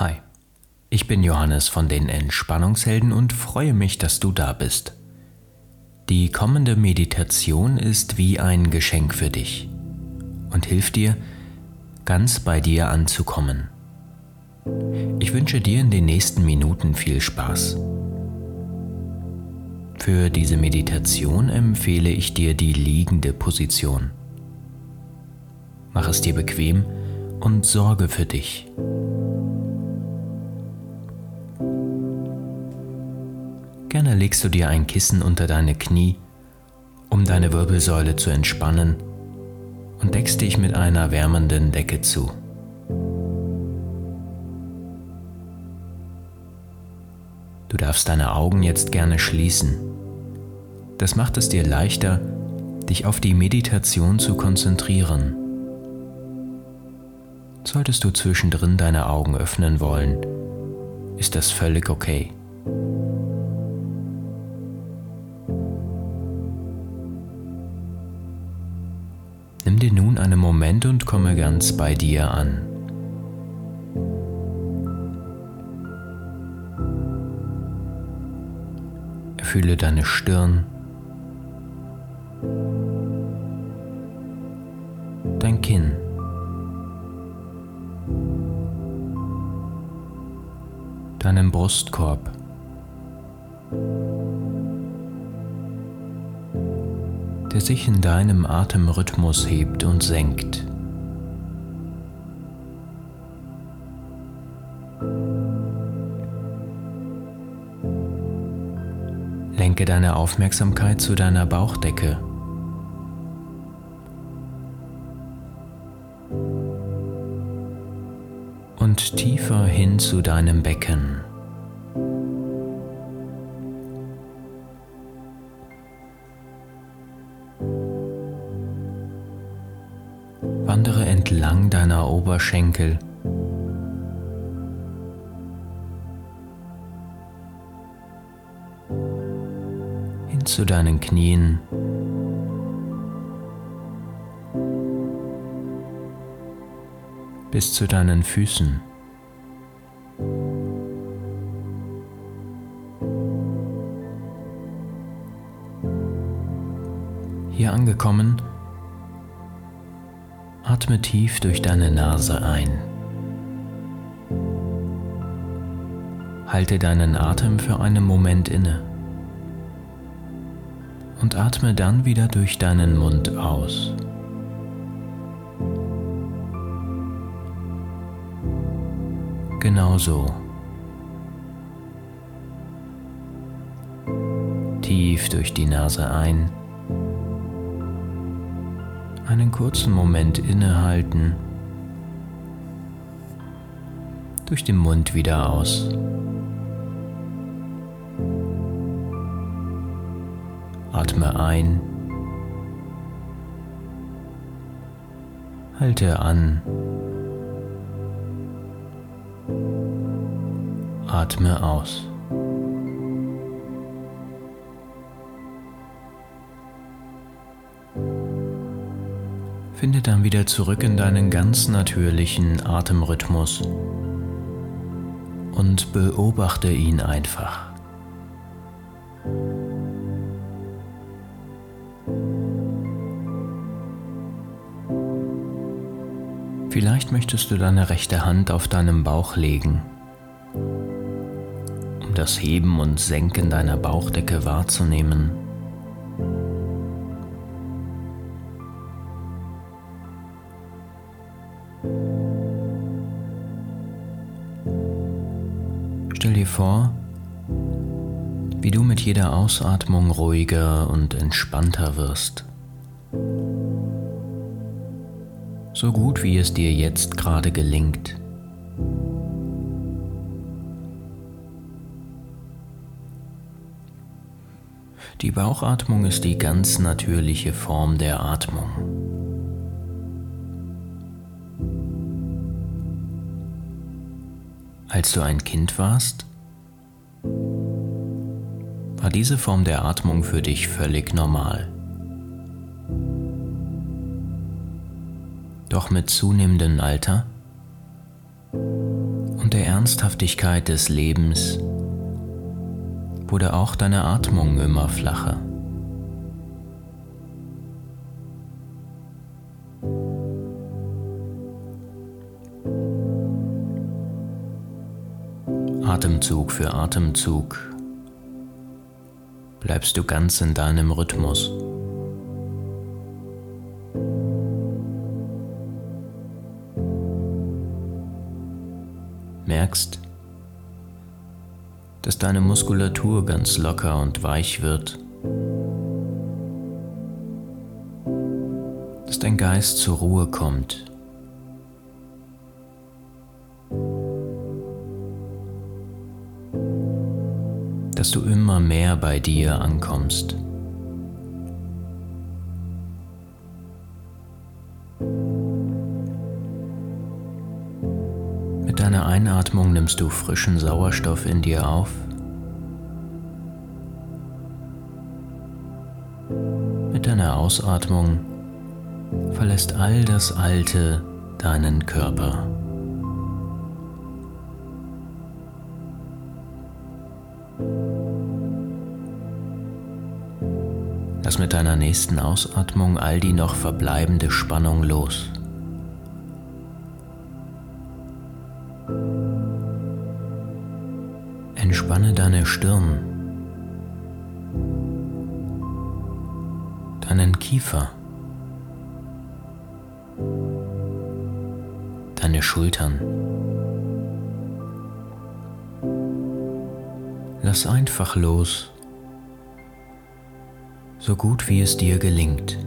Hi, ich bin Johannes von den Entspannungshelden und freue mich, dass du da bist. Die kommende Meditation ist wie ein Geschenk für dich und hilft dir, ganz bei dir anzukommen. Ich wünsche dir in den nächsten Minuten viel Spaß. Für diese Meditation empfehle ich dir die liegende Position. Mach es dir bequem und sorge für dich. Gerne legst du dir ein Kissen unter deine Knie, um deine Wirbelsäule zu entspannen und deckst dich mit einer wärmenden Decke zu. Du darfst deine Augen jetzt gerne schließen. Das macht es dir leichter, dich auf die Meditation zu konzentrieren. Solltest du zwischendrin deine Augen öffnen wollen, ist das völlig okay. Nun einen Moment und komme ganz bei dir an. Fühle deine Stirn, dein Kinn. deinen Brustkorb. Der sich in deinem Atemrhythmus hebt und senkt. Lenke deine Aufmerksamkeit zu deiner Bauchdecke. Und tiefer hin zu deinem Becken. Entlang deiner Oberschenkel. Hin zu deinen Knien. Bis zu deinen Füßen. Hier angekommen, Atme tief durch deine Nase ein. Halte deinen Atem für einen Moment inne und atme dann wieder durch deinen Mund aus. Genauso. Tief durch die Nase ein einen kurzen Moment innehalten, durch den Mund wieder aus. Atme ein, halte an, atme aus. Finde dann wieder zurück in deinen ganz natürlichen Atemrhythmus und beobachte ihn einfach. Vielleicht möchtest du deine rechte Hand auf deinem Bauch legen, um das Heben und Senken deiner Bauchdecke wahrzunehmen. Stell dir vor, wie du mit jeder Ausatmung ruhiger und entspannter wirst. So gut wie es dir jetzt gerade gelingt. Die Bauchatmung ist die ganz natürliche Form der Atmung. Als du ein Kind warst, war diese Form der Atmung für dich völlig normal. Doch mit zunehmendem Alter und der Ernsthaftigkeit des Lebens wurde auch deine Atmung immer flacher. Atemzug für Atemzug bleibst du ganz in deinem Rhythmus. Merkst, dass deine Muskulatur ganz locker und weich wird, dass dein Geist zur Ruhe kommt. Dass du immer mehr bei dir ankommst. Mit deiner Einatmung nimmst du frischen Sauerstoff in dir auf. Mit deiner Ausatmung verlässt all das Alte deinen Körper. Mit deiner nächsten Ausatmung all die noch verbleibende Spannung los. Entspanne deine Stirn, deinen Kiefer, deine Schultern. Lass einfach los so gut wie es dir gelingt.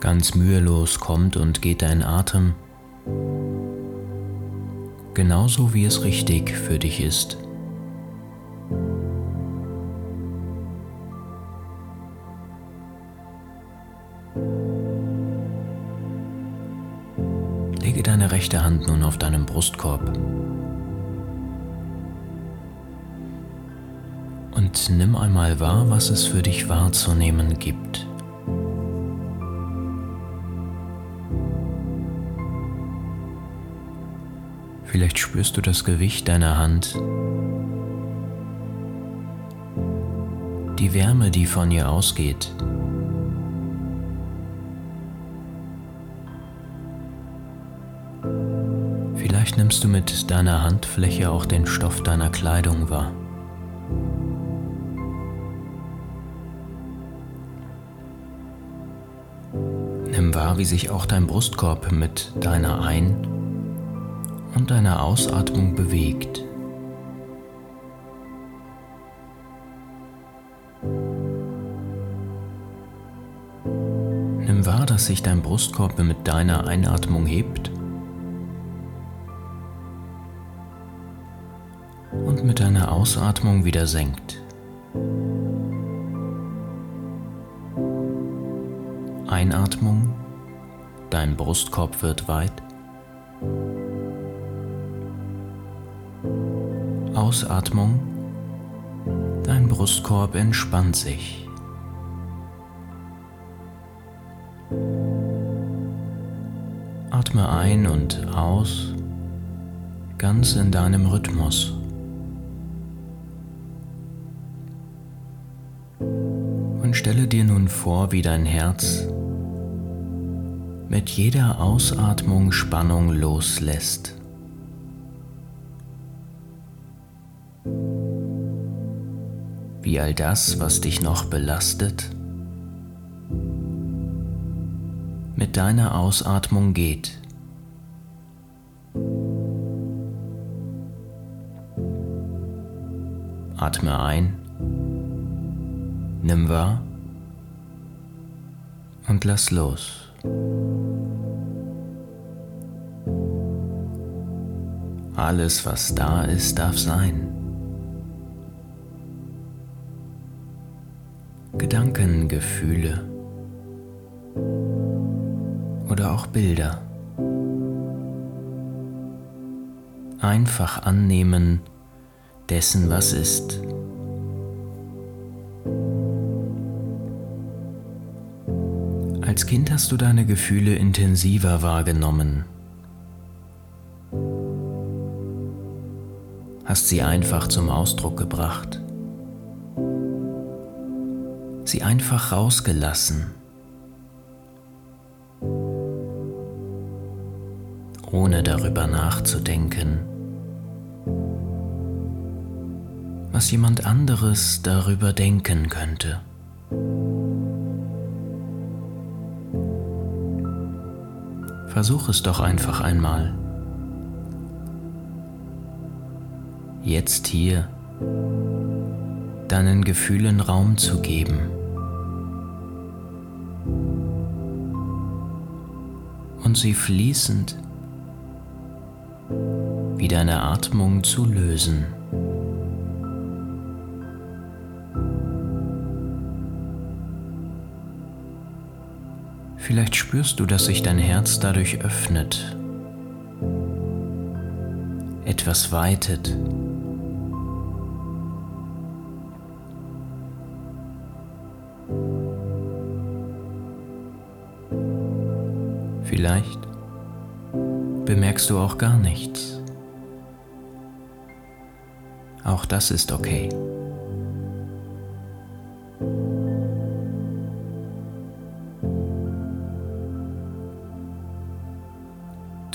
Ganz mühelos kommt und geht dein Atem, genauso wie es richtig für dich ist. Rechte Hand nun auf deinen Brustkorb und nimm einmal wahr, was es für dich wahrzunehmen gibt. Vielleicht spürst du das Gewicht deiner Hand, die Wärme, die von ihr ausgeht. Vielleicht nimmst du mit deiner Handfläche auch den Stoff deiner Kleidung wahr. Nimm wahr, wie sich auch dein Brustkorb mit deiner Ein- und deiner Ausatmung bewegt. Nimm wahr, dass sich dein Brustkorb mit deiner Einatmung hebt und mit deiner Ausatmung wieder senkt. Einatmung, dein Brustkorb wird weit. Ausatmung, dein Brustkorb entspannt sich. Atme ein und aus, ganz in deinem Rhythmus. Stelle dir nun vor, wie dein Herz mit jeder Ausatmung Spannung loslässt. Wie all das, was dich noch belastet, mit deiner Ausatmung geht. Atme ein, nimm wahr und lass los. Alles, was da ist, darf sein. Gedanken, Gefühle oder auch Bilder. einfach annehmen dessen, was ist. Als Kind hast du deine Gefühle intensiver wahrgenommen, hast sie einfach zum Ausdruck gebracht, sie einfach rausgelassen, ohne darüber nachzudenken, was jemand anderes darüber denken könnte. Versuch es doch einfach einmal. Jetzt hier deinen Gefühlen Raum zu geben. Und sie fließend wie deine Atmung zu lösen. Vielleicht spürst du, dass sich dein Herz dadurch öffnet, etwas weitet. Vielleicht bemerkst du auch gar nichts. Auch das ist okay.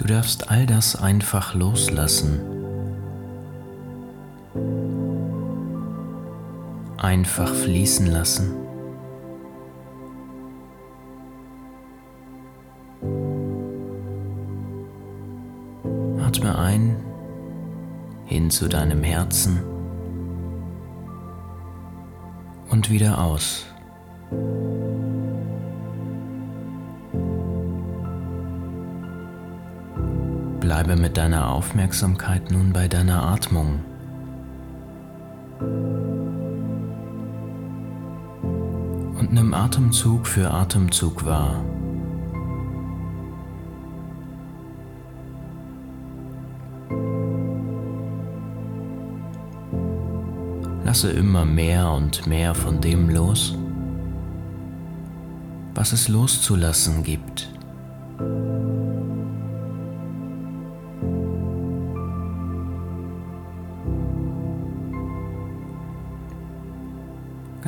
Du darfst all das einfach loslassen. Einfach fließen lassen. Atme ein hin zu deinem Herzen und wieder aus. Bleibe mit deiner Aufmerksamkeit nun bei deiner Atmung. Und nimm Atemzug für Atemzug wahr. Lasse immer mehr und mehr von dem los, was es loszulassen gibt.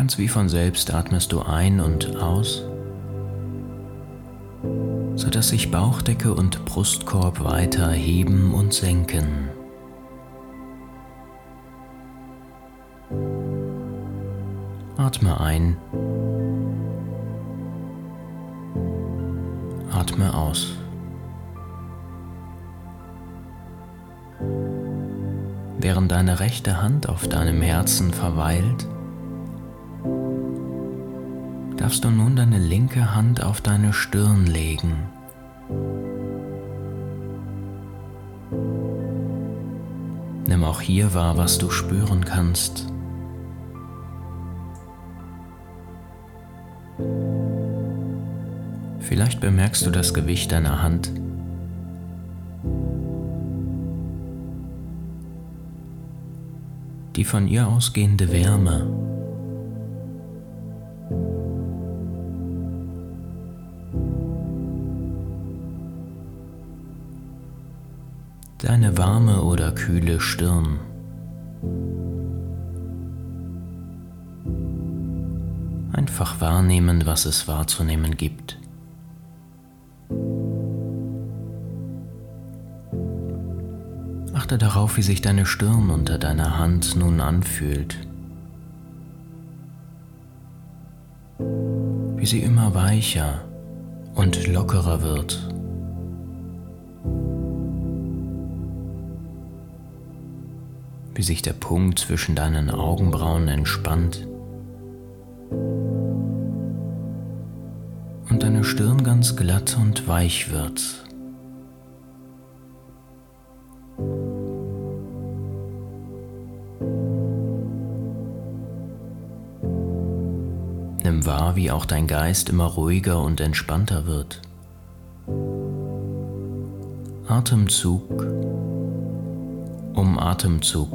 Ganz wie von selbst atmest du ein und aus, sodass sich Bauchdecke und Brustkorb weiter heben und senken. Atme ein, atme aus. Während deine rechte Hand auf deinem Herzen verweilt, darfst du nun deine linke Hand auf deine Stirn legen. Nimm auch hier wahr, was du spüren kannst. Vielleicht bemerkst du das Gewicht deiner Hand. Die von ihr ausgehende Wärme. Deine warme oder kühle Stirn. Einfach wahrnehmen, was es wahrzunehmen gibt. Achte darauf, wie sich deine Stirn unter deiner Hand nun anfühlt. Wie sie immer weicher und lockerer wird. Wie sich der Punkt zwischen deinen Augenbrauen entspannt und deine Stirn ganz glatt und weich wird. Nimm wahr, wie auch dein Geist immer ruhiger und entspannter wird. Atemzug um Atemzug.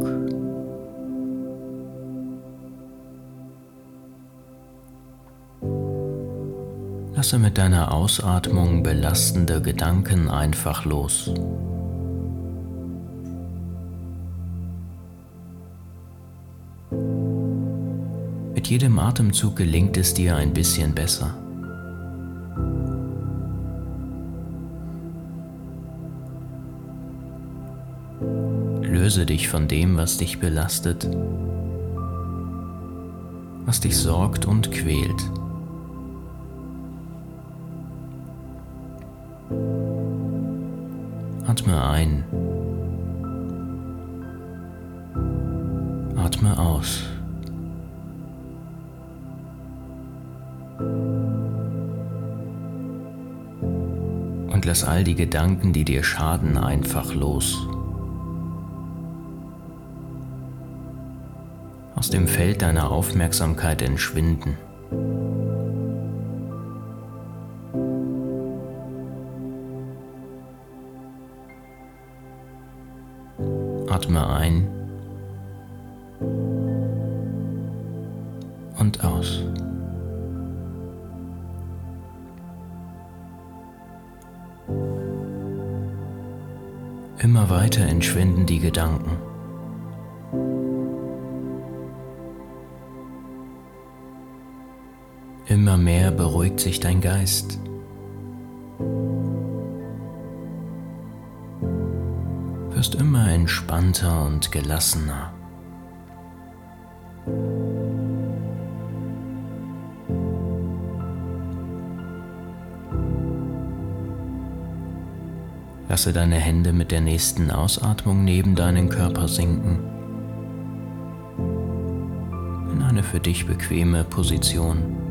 Lasse mit deiner Ausatmung belastende Gedanken einfach los. Mit jedem Atemzug gelingt es dir ein bisschen besser. Löse dich von dem, was dich belastet, was dich sorgt und quält. Atme ein. Atme aus. Und lass all die Gedanken, die dir schaden, einfach los. Aus dem Feld deiner Aufmerksamkeit entschwinden. Atme ein und aus. Immer weiter entschwinden die Gedanken. Sich dein Geist. Wirst immer entspannter und gelassener. Lasse deine Hände mit der nächsten Ausatmung neben deinen Körper sinken. In eine für dich bequeme Position.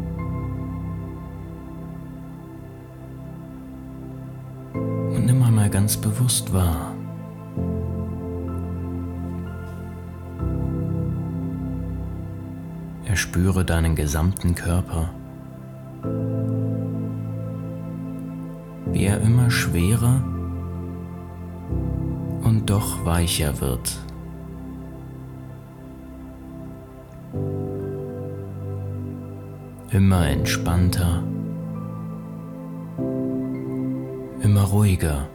Ganz bewusst wahr. Erspüre deinen gesamten Körper, wie er immer schwerer und doch weicher wird. Immer entspannter, immer ruhiger.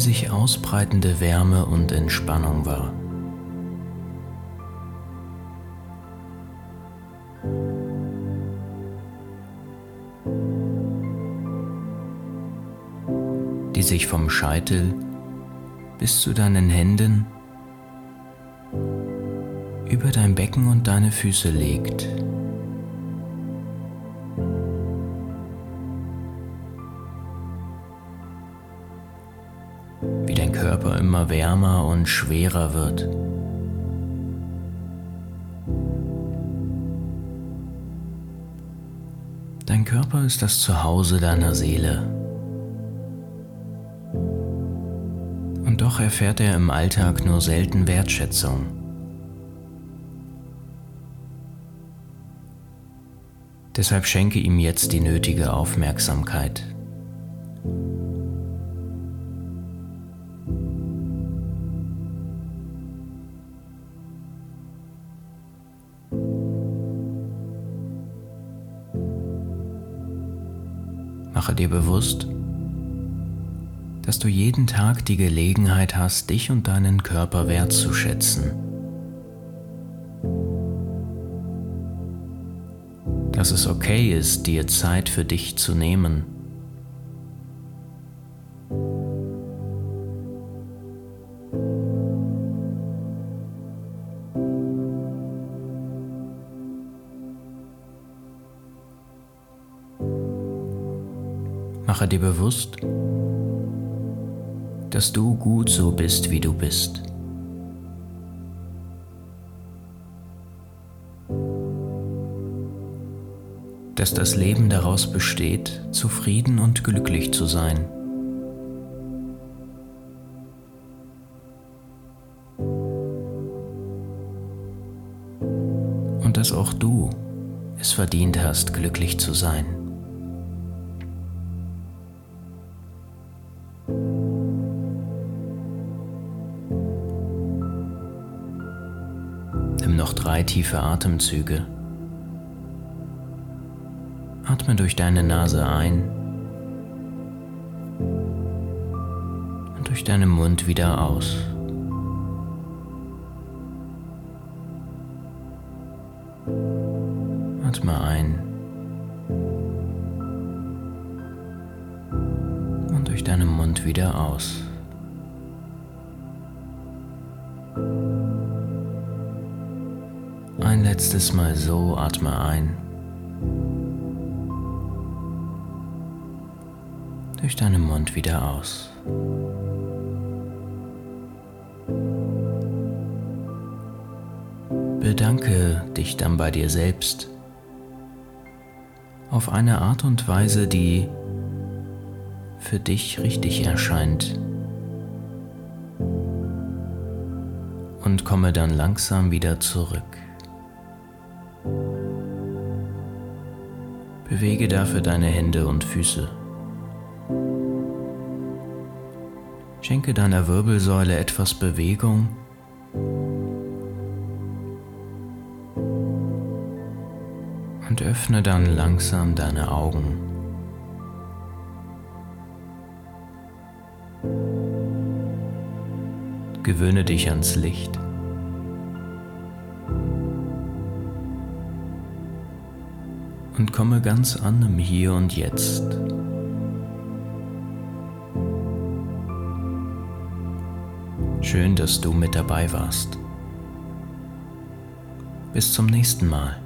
Sich ausbreitende Wärme und Entspannung wahr. die sich vom Scheitel bis zu deinen Händen über dein Becken und deine Füße legt. Körper immer wärmer und schwerer wird. Dein Körper ist das Zuhause deiner Seele. Und doch erfährt er im Alltag nur selten Wertschätzung. Deshalb schenke ihm jetzt die nötige Aufmerksamkeit. Mache dir bewusst, dass du jeden Tag die Gelegenheit hast, dich und deinen Körper wertzuschätzen. Dass es okay ist, dir Zeit für dich zu nehmen. Mache dir bewusst, dass du gut so bist, wie du bist. Dass das Leben daraus besteht, zufrieden und glücklich zu sein. Und dass auch du es verdient hast, glücklich zu sein. Tiefe Atemzüge. Atme durch deine Nase ein und durch deinen Mund wieder aus. Atme ein und durch deinen Mund wieder aus. Ein letztes Mal so, atme ein. Durch deinen Mund wieder aus. Bedanke dich dann bei dir selbst auf eine Art und Weise, die für dich richtig erscheint. Und komme dann langsam wieder zurück. Bewege dafür deine Hände und Füße. Schenke deiner Wirbelsäule etwas Bewegung. Und öffne dann langsam deine Augen. Gewöhne dich ans Licht. Und komme ganz an im Hier und Jetzt. Schön, dass du mit dabei warst. Bis zum nächsten Mal.